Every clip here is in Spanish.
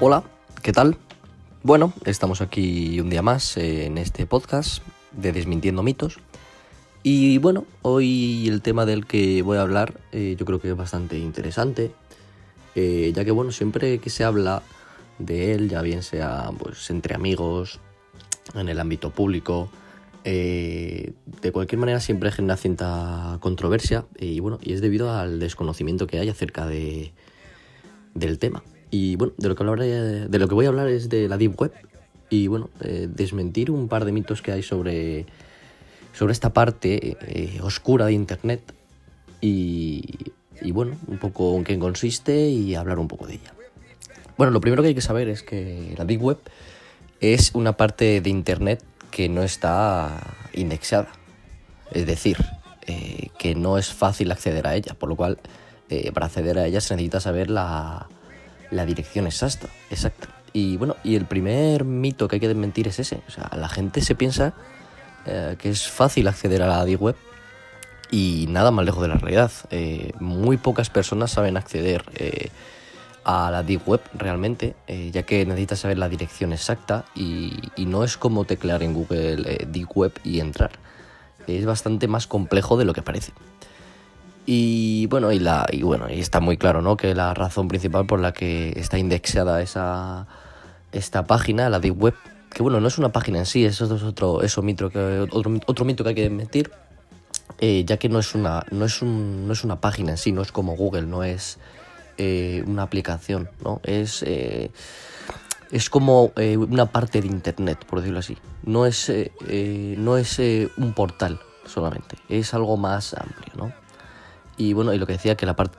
Hola, ¿qué tal? Bueno, estamos aquí un día más en este podcast de Desmintiendo Mitos. Y bueno, hoy el tema del que voy a hablar eh, yo creo que es bastante interesante, eh, ya que bueno, siempre que se habla de él, ya bien sea pues entre amigos, en el ámbito público, eh, de cualquier manera siempre genera cierta controversia y bueno, y es debido al desconocimiento que hay acerca de, del tema. Y bueno, de lo, que hablaré, de lo que voy a hablar es de la Deep Web y bueno, eh, desmentir un par de mitos que hay sobre, sobre esta parte eh, oscura de Internet y, y bueno, un poco en qué consiste y hablar un poco de ella. Bueno, lo primero que hay que saber es que la Deep Web es una parte de Internet que no está indexada. Es decir, eh, que no es fácil acceder a ella, por lo cual para acceder a ella se necesita saber la, la dirección exacta, exacta. Y bueno, y el primer mito que hay que desmentir es ese. O sea, la gente se piensa eh, que es fácil acceder a la Deep Web y nada más lejos de la realidad. muy pocas personas saben acceder a la Deep Web realmente, eh, ya que necesitas saber la dirección exacta y, no es como teclear en Google eh, Deep Web y entrar. Es bastante más complejo de lo que parece. Y bueno, y, la, y bueno, y está muy claro, ¿no? Que la razón principal por la que está indexada esa, esta página, la Deep Web, que bueno, no es una página en sí, eso es otro, eso mito que, otro, otro mito que hay que mentir, eh, ya que no es, una, no, es un, no es una página en sí, no es como Google, no es eh, una aplicación, ¿no? Es, eh, es como eh, una parte de Internet, por decirlo así. No es, no es un portal solamente, es algo más amplio, ¿no? Y bueno, y lo que decía que la parte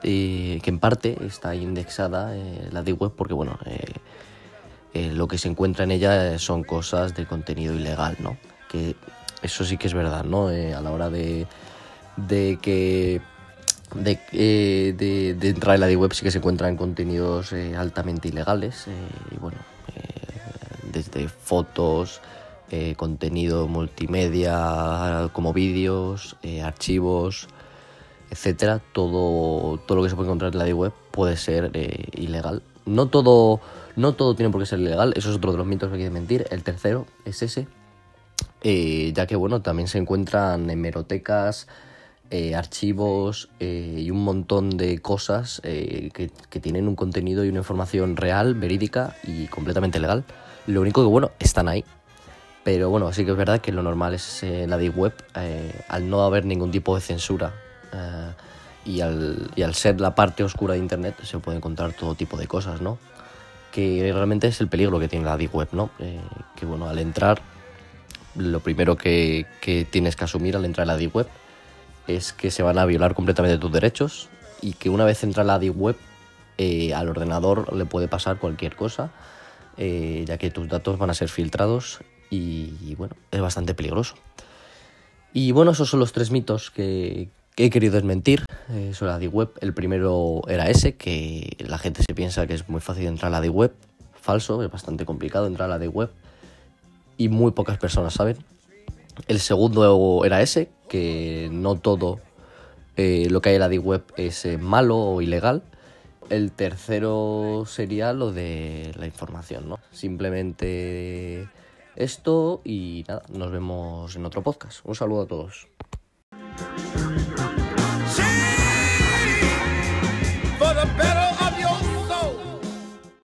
que en parte está indexada la de web porque bueno, lo que se encuentra en ella son cosas de contenido ilegal, ¿no? Que eso sí que es verdad, ¿no? a la hora de, de que eh, de, de, entrar en la web sí que se encuentran contenidos eh, altamente ilegales eh, y bueno desde fotos contenido multimedia como vídeos archivos etcétera todo todo lo que se puede encontrar en la web puede ser ilegal no todo no todo tiene por qué ser ilegal eso es otro de los mitos que hay que mentir el tercero es ese ya que bueno también se encuentran hemerotecas eh, archivos eh, y un montón de cosas eh, que, tienen un contenido y una información real, verídica y completamente legal. Lo único que, bueno, están ahí. Pero bueno, sí que es verdad que lo normal es la de web, al no haber ningún tipo de censura y al, y, al, ser la parte oscura de Internet, se puede encontrar todo tipo de cosas, ¿no? Que realmente es el peligro que tiene la deep web, ¿no? que bueno, al entrar, lo primero que, que tienes que asumir al entrar a la deep web es que se van a violar completamente tus derechos y que una vez entra la Deep Web eh, al ordenador le puede pasar cualquier cosa, eh, ya que tus datos van a ser filtrados y, bueno, es bastante peligroso. Y bueno, esos son los tres mitos que, he querido desmentir eh, sobre la Deep Web. El primero era ese, que la gente se piensa que es muy fácil entrar a la Deep Web. Falso, es bastante complicado entrar a la Deep Web y muy pocas personas saben. El segundo era ese, que no todo eh, lo que hay en la Deep Web es eh, malo o ilegal. El tercero sería lo de la información, ¿no? Simplemente esto y nada, nos vemos en otro podcast. Un saludo a todos.